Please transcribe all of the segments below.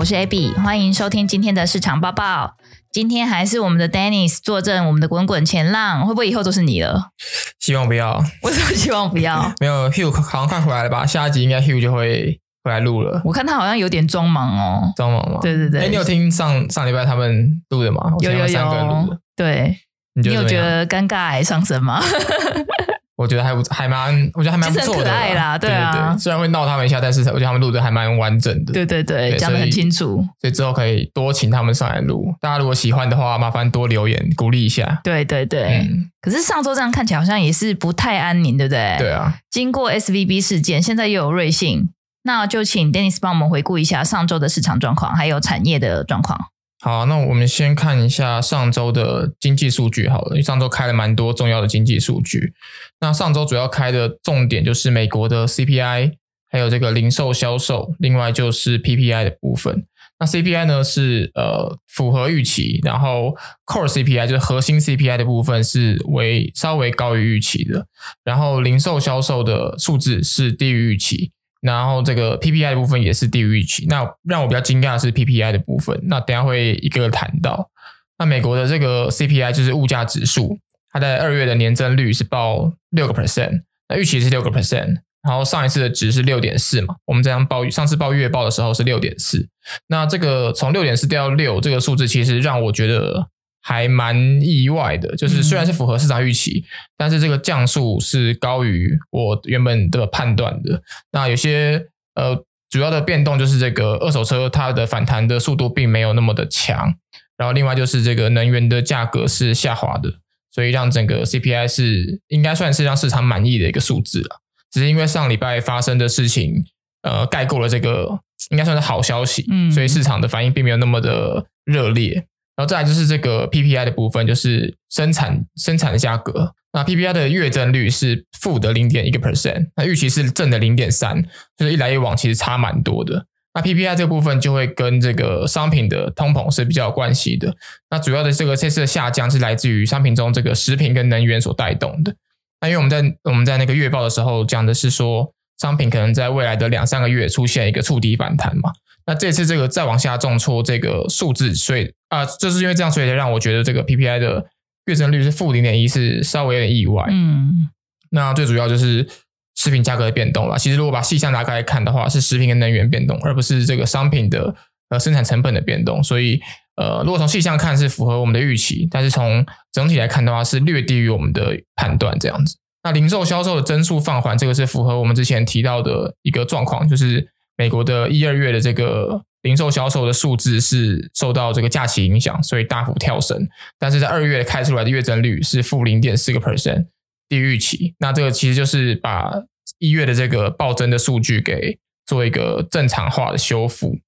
我是 Abby，欢迎收听今天的市场报报。今天还是我们的 Dennis 坐镇我们的滚滚前浪，会不会以后都是你了？希望不要。为什么希望不要？没有 Hugh 好像快回来了吧？下一集应该 Hugh 就会回来录了。我看他好像有点装忙哦，装忙吗？对对对。哎，你有听上上礼拜他们录的吗？有有有。对，你有觉得尴尬还上升吗？我觉得还不还蛮，我觉得还蛮不错的啦，啦对啊对对对。虽然会闹他们一下，但是我觉得他们录的还蛮完整的。对对对，讲的很清楚。所以之后可以多请他们上来录。大家如果喜欢的话，麻烦多留言鼓励一下。对对对。嗯、可是上周这样看起来好像也是不太安宁，对不对？对啊。经过 SVB 事件，现在又有瑞幸，那就请 Dennis 帮我们回顾一下上周的市场状况，还有产业的状况。好，那我们先看一下上周的经济数据好了，因为上周开了蛮多重要的经济数据。那上周主要开的重点就是美国的 CPI，还有这个零售销售，另外就是 PPI 的部分。那 CPI 呢是呃符合预期，然后 Core CPI 就是核心 CPI 的部分是为稍微高于预期的，然后零售销售的数字是低于预期。然后这个 PPI 的部分也是低于预期。那让我比较惊讶的是 PPI 的部分。那等下会一个个谈到。那美国的这个 CPI 就是物价指数，它在二月的年增率是报六个 percent，那预期是六个 percent。然后上一次的值是六点四嘛，我们这样报上次报月报的时候是六点四。那这个从六点四掉到六这个数字，其实让我觉得。还蛮意外的，就是虽然是符合市场预期，嗯，但是这个降速是高于我原本的判断的。那有些呃主要的变动就是这个二手车它的反弹的速度并没有那么的强，然后另外就是这个能源的价格是下滑的，所以让整个 CPI 是应该算是让市场满意的一个数字了。只是因为上礼拜发生的事情，呃盖过了这个应该算是好消息，嗯，所以市场的反应并没有那么的热烈。然后再来就是这个 PPI 的部分，就是生产生产的价格。那 PPI 的月增率是负的零点一个 percent，那预期是正的零点三，就是一来一往其实差蛮多的。那 PPI 这个部分就会跟这个商品的通膨是比较有关系的。那主要的这个这次的下降是来自于商品中这个食品跟能源所带动的。那因为我们在我们在那个月报的时候讲的是说，商品可能在未来的两三个月出现一个触底反弹嘛。那这次这个再往下重挫这个数字，所以啊，就是因为这样，所以才让我觉得这个 PPI 的月增率是负零点一，是稍微有点意外。嗯，那最主要就是食品价格的变动了。其实如果把细项拿开来看的话，是食品跟能源变动，而不是这个商品的呃生产成本的变动。所以呃，如果从细项看是符合我们的预期，但是从整体来看的话是略低于我们的判断这样子。那零售销售的增速放缓，这个是符合我们之前提到的一个状况，就是。美国的一二月的这个零售销售的数字是受到这个假期影响，所以大幅跳升。但是在二月开出来的月增率是负零点四个 percent，低于预期。那这个其实就是把一月的这个暴增的数据给做一个正常化的修复。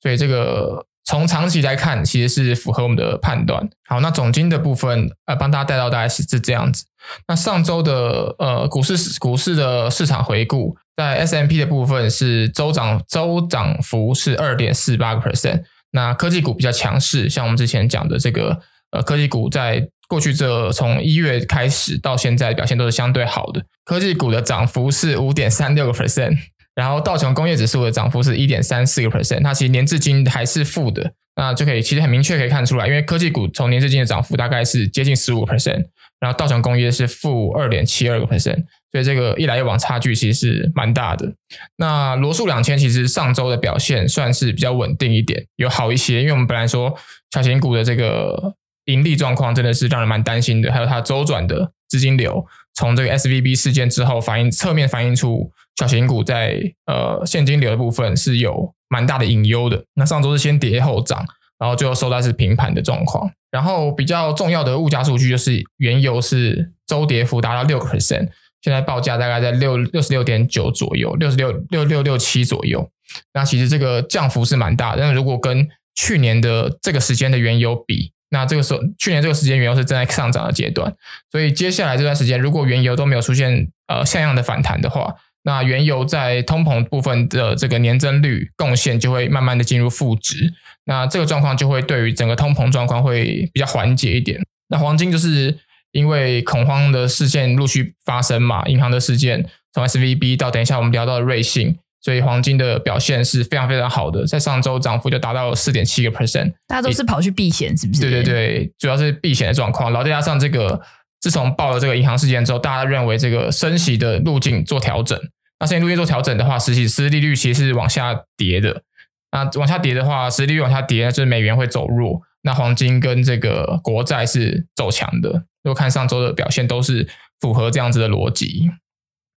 所以这个从长期来看，其实是符合我们的判断。好，那总金的部分呃，帮大家带到大概是是这样子。那上周的呃股市股市的市场回顾。在 S&P 的部分是周涨周涨幅是二点四八个 percent，那科技股比较强势，像我们之前讲的这个呃科技股在过去这从一月开始到现在表现都是相对好的，科技股的涨幅是五点三六个 percent，然后道琼工业指数的涨幅是一点三四个 percent，它其实年至今还是负的，那就可以其实很明确可以看出来，因为科技股从年至今的涨幅大概是接近十五个 percent，然后道琼工业是负二点七二个 percent。所以这个一来一往差距其实是蛮大的。那罗素两千其实上周的表现算是比较稳定一点，有好一些。因为我们本来说小型股的这个盈利状况真的是让人蛮担心的，还有它周转的资金流，从这个 SVB 事件之后反映侧面反映出小型股在呃现金流的部分是有蛮大的隐忧的。那上周是先跌后涨，然后最后收在是平盘的状况。然后比较重要的物价数据就是原油是周跌幅达到六个 percent，现在报价大概在六六十六点九左右，六十六六六六七左右。那其实这个降幅是蛮大的，但是如果跟去年的这个时间的原油比，那这个时候去年这个时间原油是正在上涨的阶段，所以接下来这段时间如果原油都没有出现呃像样的反弹的话，那原油在通膨部分的这个年增率贡献就会慢慢的进入负值，那这个状况就会对于整个通膨状况会比较缓解一点。那黄金就是因为恐慌的事件陆续发生嘛，银行的事件从 SVB 到等一下我们聊到的瑞信。所以黄金的表现是非常非常好的，在上周涨幅就达到了四点七个 percent。大家都是跑去避险，是不是？对对对，主要是避险的状况。然后再加上这个，自从爆了这个银行事件之后，大家认为这个升息的路径做调整。那升息路径做调整的话，实际实质利率其实是往下跌的。那往下跌的话，实际利率往下跌，就是美元会走弱。那黄金跟这个国债是走强的。如果看上周的表现，都是符合这样子的逻辑。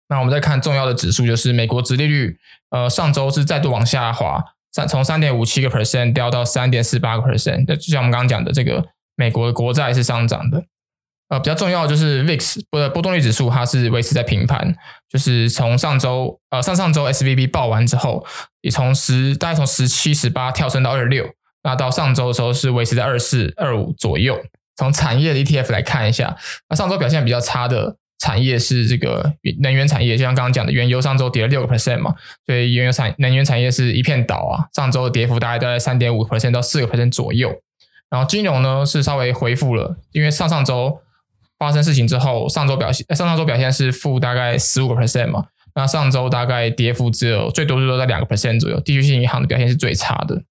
那我们再看重要的指数，就是美国殖利率，呃，上周是再度往下滑，三从三点五七个 percent 掉到三点四八个 percent。就像我们刚刚讲的，这个美国的国债是上涨的。呃，比较重要的就是 VIX 波波动率指数，它是维持在平盘，就是从上周呃上上周 SVB 爆完之后，也从十大概从十七十八跳升到二十六，那到上周的时候是维持在二四二五左右。从产业的 ETF 来看一下，那上周表现比较差的。产业是这个能源产业，就像刚刚讲的，原油上周跌了六个 percent 嘛，所以原油产能源产业是一片倒啊。上周的跌幅大概都在三点五 percent 到四个 percent 左右。然后金融呢是稍微恢复了，因为上上周发生事情之后，上周表现上上周表现是负大概十五个 percent 嘛，那上周大概跌幅只有最多最多在两个 percent 左右。地区性银行的表现是最差的。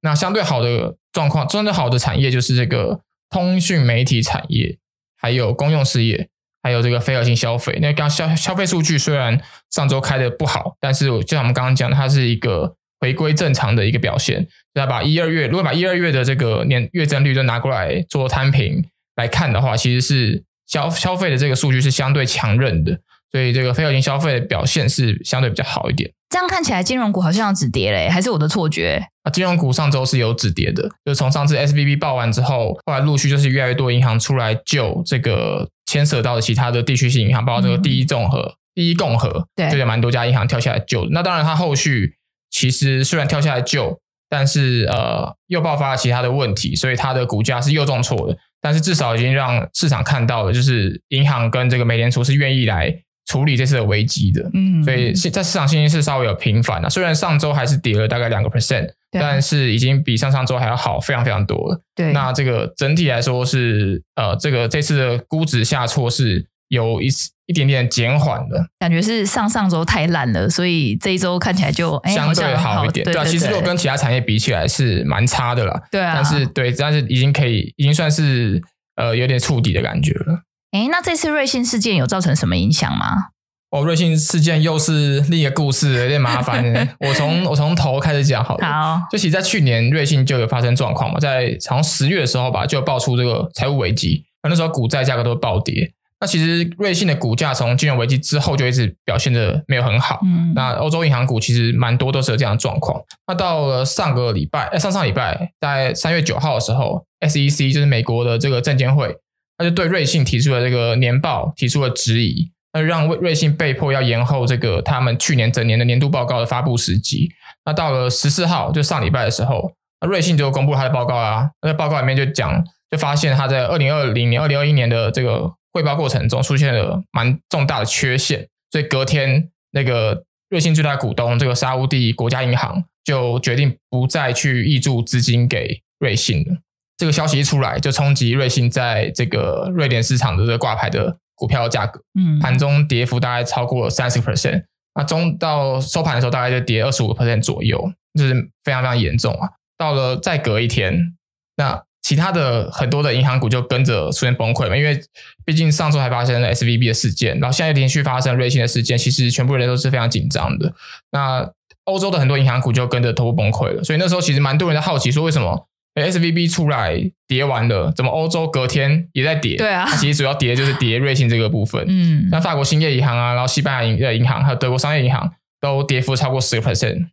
那相对好的状况，相对好的产业就是这个通讯媒体产业，还有公用事业。还有这个非核心消费，那刚消消费数据虽然上周开的不好，但是就像我们刚刚讲，它是一个回归正常的一个表现。那把一二月，如果把一二月的这个年月增率都拿过来做摊平来看的话，其实是消消费的这个数据是相对强韧的，所以这个非核心消费的表现是相对比较好一点。这样看起来，金融股好像止跌嘞，还是我的错觉？啊，金融股上周是有止跌的，就是从上次 S B B 爆完之后，后来陆续就是越来越多银行出来救这个。牵涉到的其他的地区性银行，包括这个第一综合、嗯、第一共和，对，就有蛮多家银行跳下来救。那当然，它后续其实虽然跳下来救，但是呃，又爆发了其他的问题，所以它的股价是又重挫的。但是至少已经让市场看到了，就是银行跟这个美联储是愿意来处理这次的危机的。嗯，所以在市场信心是稍微有平反了。虽然上周还是跌了大概两个 percent。但是已经比上上周还要好，非常非常多了。对，那这个整体来说是呃，这个这次的估值下挫是有一一点点减缓的，感觉是上上周太烂了，所以这一周看起来就相对好一点。对啊，其实如果跟其他产业比起来是蛮差的啦。对啊，但是对，但是已经可以，已经算是呃有点触底的感觉了。诶，那这次瑞信事件有造成什么影响吗？哦，瑞信事件又是另一个故事，有点麻烦。我从我从头开始讲好了。好，就其实在去年瑞信就有发生状况嘛，在从十月的时候吧，就爆出这个财务危机，那时候股债价格都暴跌。那其实瑞信的股价从金融危机之后就一直表现的没有很好。嗯，那欧洲银行股其实蛮多都是有这样的状况。那到了上个礼拜，上上礼拜在三月九号的时候，SEC 就是美国的这个证监会，他就对瑞信提出了这个年报提出了质疑。那让瑞瑞信被迫要延后这个他们去年整年的年度报告的发布时机。那到了十四号，就上礼拜的时候，那瑞信就公布他的报告啊。那报告里面就讲，就发现他在二零二零年、二零二一年的这个汇报过程中出现了蛮重大的缺陷。所以隔天，那个瑞信最大股东这个沙乌地国家银行就决定不再去挹注资金给瑞信了。这个消息一出来，就冲击瑞信在这个瑞典市场的这个挂牌的。股票的价格，嗯，盘中跌幅大概超过三十个 percent，那中到收盘的时候大概就跌二十五个 percent 左右，就是非常非常严重啊。到了再隔一天，那其他的很多的银行股就跟着出现崩溃嘛，因为毕竟上周还发生了 SVB 的事件，然后现在连续发生瑞信的事件，其实全部人都是非常紧张的。那欧洲的很多银行股就跟着头部崩溃了，所以那时候其实蛮多人在好奇说，为什么，S V B 出来跌完了，怎么欧洲隔天也在跌？对啊，它其实主要跌的就是跌瑞信这个部分。嗯，像法国兴业银行啊，然后西班牙银呃银行，还有德国商业银行都跌幅超过十个 percent，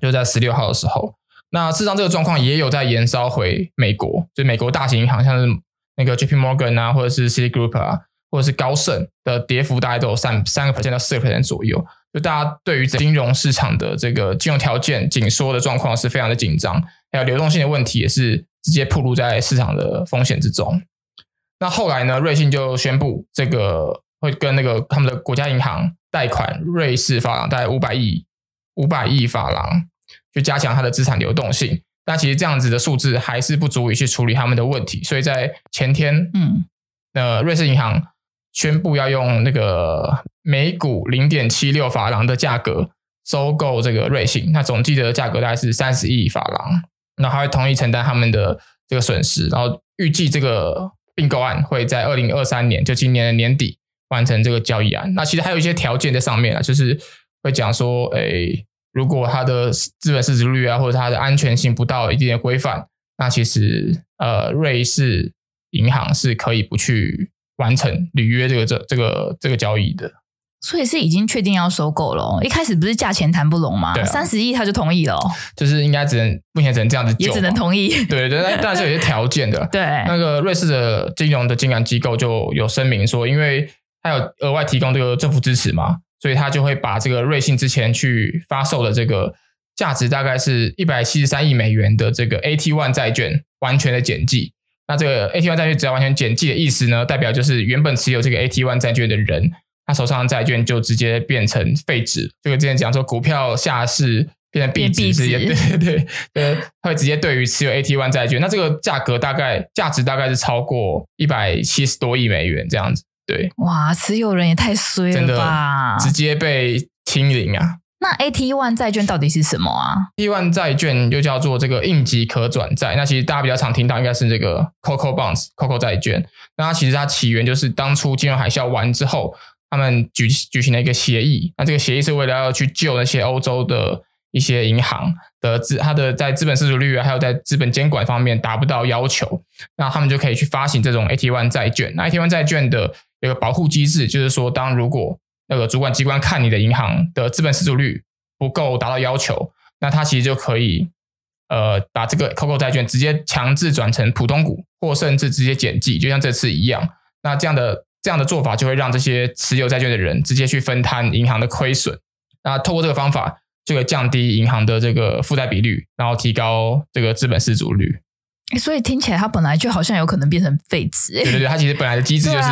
就在十六号的时候。那事实上这个状况也有在延烧回美国，就美国大型银行，像是那个 J P Morgan 啊，或者是 Citigroup 啊，或者是高盛的跌幅大概都有三三个 percent 到四个 percent 左右。就大家对于金融市场的这个金融条件紧缩的状况是非常的紧张，还有流动性的问题也是直接暴露在市场的风险之中。那后来呢，瑞信就宣布这个会跟那个他们的国家银行贷款瑞士法郎大概五百亿五百亿法郎，去加强它的资产流动性。但其实这样子的数字还是不足以去处理他们的问题，所以在前天，嗯，那瑞士银行宣布要用那个。每股零点七六法郎的价格收购这个瑞信，那总计的价格大概是三十亿法郎，那还会同意承担他们的这个损失，然后预计这个并购案会在二零二三年，就今年的年底完成这个交易案。那其实还有一些条件在上面啊，就是会讲说，诶，如果它的资本市值率啊，或者它的安全性不到一定的规范，那其实呃，瑞士银行是可以不去完成履约这个这这个这个交易的。所以是已经确定要收购了，一开始不是价钱谈不拢吗？三十亿他就同意了，就是应该只能目前只能这样子，也只能同意。对对，但但是有些 条件的。对，那个瑞士的金融的监管机构就有声明说，因为他有额外提供这个政府支持嘛，所以他就会把这个瑞信之前去发售的这个价值大概是一百七十三亿美元的这个 AT One 债券完全的减记。那这个 AT One 债券只要完全减记的意思呢，代表就是原本持有这个 AT One 债券的人。他手上的债券就直接变成废纸，这个之前讲说股票下市变成币值，直接对对对，呃，他会直接对于持有 AT1 债券，那这个价格大概价值大概是超过一百七十多亿美元这样子，对，哇，持有人也太衰了吧，直接被清零啊！那 AT1 债券到底是什么啊？AT1 债券又叫做这个应急可转债，那其实大家比较常听到应该是这个 COCO Bonds，COCO 债券，那它其实它起源就是当初金融海啸完之后。他们举举行了一个协议，那这个协议是为了要去救那些欧洲的一些银行的资，它的在资本市足率还有在资本监管方面达不到要求，那他们就可以去发行这种 AT1 债券。那 AT1 债券的一个保护机制，就是说，当如果那个主管机关看你的银行的资本市足率不够达到要求，那它其实就可以呃把这个 COCO 债券直接强制转成普通股，或甚至直接减记，就像这次一样。那这样的。这样的做法就会让这些持有债券的人直接去分摊银行的亏损。那透过这个方法，就会降低银行的这个负债比率，然后提高这个资本失足率。所以听起来它本来就好像有可能变成废纸。对对对，它其实本来的机制就 是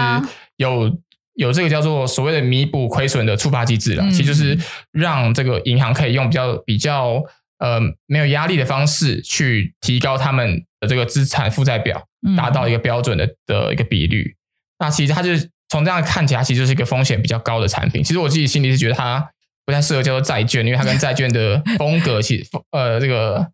有、啊、有这个叫做所谓的弥补亏损的触发机制了，嗯、其实就是让这个银行可以用比较比较呃没有压力的方式去提高他们的这个资产负债表，达到一个标准的的一个比率。那其实它就是从这样看起来，其实就是一个风险比较高的产品。其实我自己心里是觉得它不太适合叫做债券，因为它跟债券的风格其实 呃这个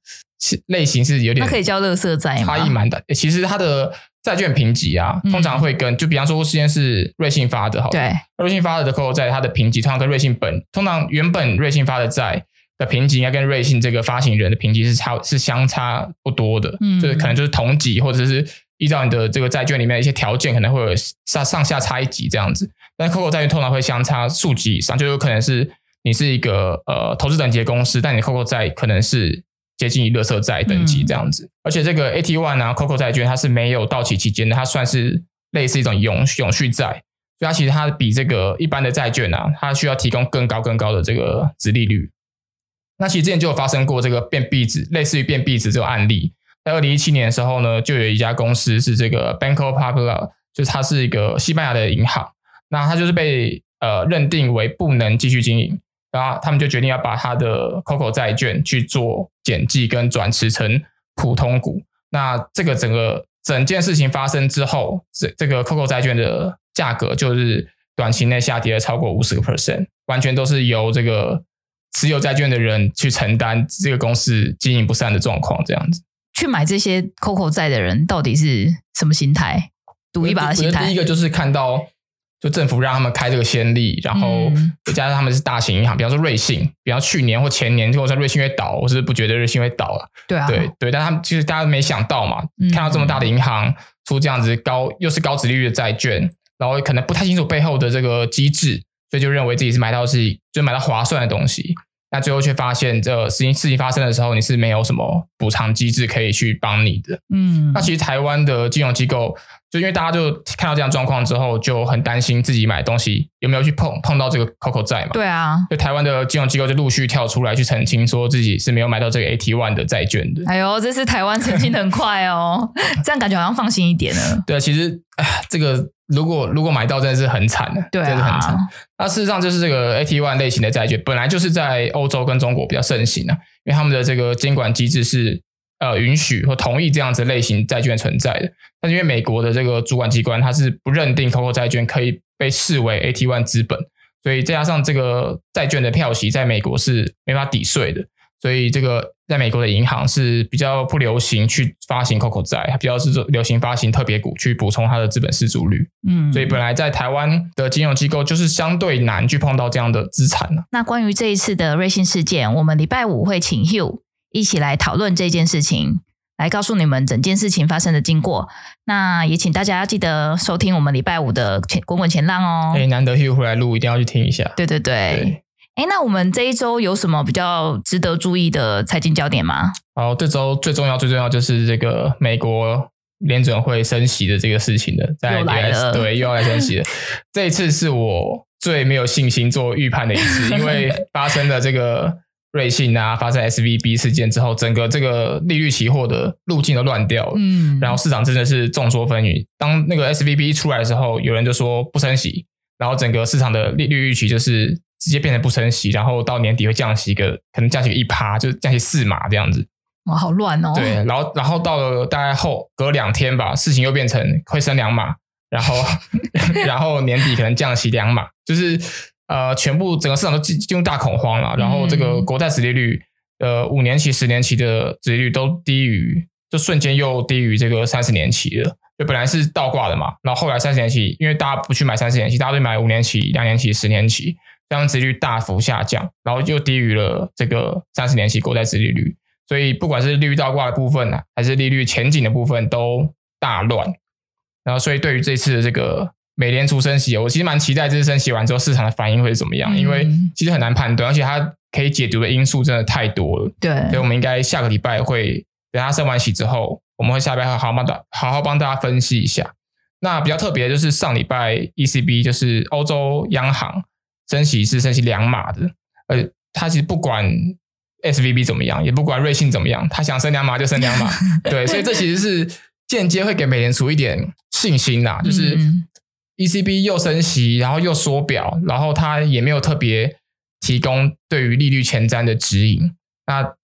类型是有点，它可以叫垃圾债吗？差异蛮大。其实它的债券评级啊，通常会跟就比方说，之前是瑞信发的，好，对，瑞信发的的 COCO 债，它的评级通常跟瑞信本通常原本瑞信发的债的评级应该跟瑞信这个发行人的评级是差是相差不多的，嗯，就是可能就是同级或者是。依照你的这个债券里面的一些条件，可能会有上上下差一级这样子，但 COCO 债券通常会相差数级以上，就有可能是你是一个呃投资等级的公司，但你 COCO 债可能是接近于垃圾债等级这样子。嗯、而且这个 AT One 啊 COCO 债券它是没有到期期间的，它算是类似一种永永续债，所以它其实它比这个一般的债券啊，它需要提供更高更高的这个值利率。那其实之前就有发生过这个变币值，类似于变币值这种案例。在二零一七年的时候呢，就有一家公司是这个 Banco Popular，就是它是一个西班牙的银行，那它就是被呃认定为不能继续经营，然后他们就决定要把它的 COCO 债券去做减记跟转持成普通股。那这个整个整件事情发生之后，这这个 COCO 债券的价格就是短期内下跌了超过五十个 percent，完全都是由这个持有债券的人去承担这个公司经营不善的状况，这样子。去买这些 COCO 债的人到底是什么心态？赌一把的心态。第一个就是看到就政府让他们开这个先例，然后再加上他们是大型银行，比方说瑞信，比方去年或前年，或者说瑞信会倒，我是不觉得瑞信会倒了。对啊，对对，但他们其实大家没想到嘛，嗯、看到这么大的银行出这样子高又是高殖利率的债券，然后可能不太清楚背后的这个机制，所以就认为自己是买到是就买到划算的东西。那最后却发现，这事情事情发生的时候，你是没有什么补偿机制可以去帮你的。嗯，那其实台湾的金融机构，就因为大家就看到这样状况之后，就很担心自己买东西有没有去碰碰到这个 COCO 债嘛。对啊，就台湾的金融机构就陆续跳出来去澄清，说自己是没有买到这个 AT One 的债券的。哎呦，这是台湾澄清的很快哦，这样感觉好像放心一点了。对啊，其实哎，这个。如果如果买到真的是很惨的，对啊，真的很惨。那事实上就是这个 AT One 类型的债券本来就是在欧洲跟中国比较盛行的，因为他们的这个监管机制是呃允许或同意这样子类型债券存在的。但是因为美国的这个主管机关它是不认定 COCO 债券可以被视为 AT1 资本，所以再加上这个债券的票息在美国是没法抵税的，所以这个。在美国的银行是比较不流行去发行 COCO 债，它比较是流行发行特别股去补充它的资本失足率。嗯，所以本来在台湾的金融机构就是相对难去碰到这样的资产。那关于这一次的瑞信事件，我们礼拜五会请 Hugh 一起来讨论这件事情，来告诉你们整件事情发生的经过。那也请大家记得收听我们礼拜五的滚滚前浪哦。哎，难得 Hugh 回来录，一定要去听一下。对对对。对哎，那我们这一周有什么比较值得注意的财经焦点吗？好，这周最重要、最重要就是这个美国联准会升息的这个事情了，在 US, 又来了，对，又要来升息了。这一次是我最没有信心做预判的一次，因为发生了这个瑞信啊，发生 SVB 事件之后，整个这个利率期货的路径都乱掉了。嗯，然后市场真的是众说纷纭。当那个 SVB 出来的时候，有人就说不升息，然后整个市场的利率预期就是。直接变成不升息，然后到年底会降息一个，可能降息个一趴，就降息四码这样子。哇，好乱哦！对，然后然后到了大概后隔两天吧，事情又变成会升两码，然后 然后年底可能降息两码，就是呃，全部整个市场都进进入大恐慌了。然后这个国债殖利率，呃，五年期、十年期的殖利率都低于，就瞬间又低于这个三十年期了。就本来是倒挂的嘛，然后后来三十年期，因为大家不去买三十年期，大家都买五年期、两年期、十年期。这样殖利率大幅下降，然后又低于了这个三十年期国债殖利率，所以不管是利率倒挂的部分呢、啊，还是利率前景的部分都大乱。然后，所以对于这次的这个美联储升息，我其实蛮期待这次升息完之后市场的反应会是怎么样，因为其实很难判断，而且它可以解读的因素真的太多了。对，所以我们应该下个礼拜会等它升完息之后，我们会下礼拜好好帮大好好帮大家分析一下。那比较特别的就是上礼拜 ECB 就是欧洲央行。升息是升息两码的，呃，它其实不管 SVB 怎么样，也不管瑞信怎么样，它想升两码就升两码，对，所以这其实是间接会给美联储一点信心呐，就是 ECB 又升息，然后又缩表，然后它也没有特别提供对于利率前瞻的指引，那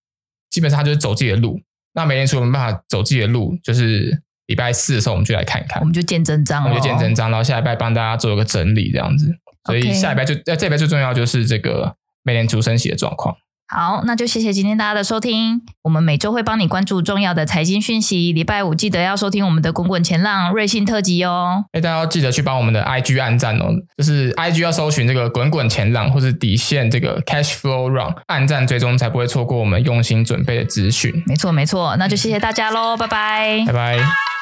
基本上他就是走自己的路，那美联储没办法走自己的路，就是礼拜四的时候我们就来看一看，我们就见真章，我们就见真章，然后下礼拜帮大家做一个整理，这样子。所以下礼拜就呃，这礼拜最重要就是这个美联储升息的状况。好，那就谢谢今天大家的收听。我们每周会帮你关注重要的财经讯息。礼拜五记得要收听我们的滚滚前浪瑞信特辑哦。哎，大家要记得去帮我们的 IG 按赞哦，就是 IG 要搜寻这个滚滚前浪或是底线这个 Cash Flow Run，按赞追踪才不会错过我们用心准备的资讯。没错没错，那就谢谢大家喽，拜拜，拜拜。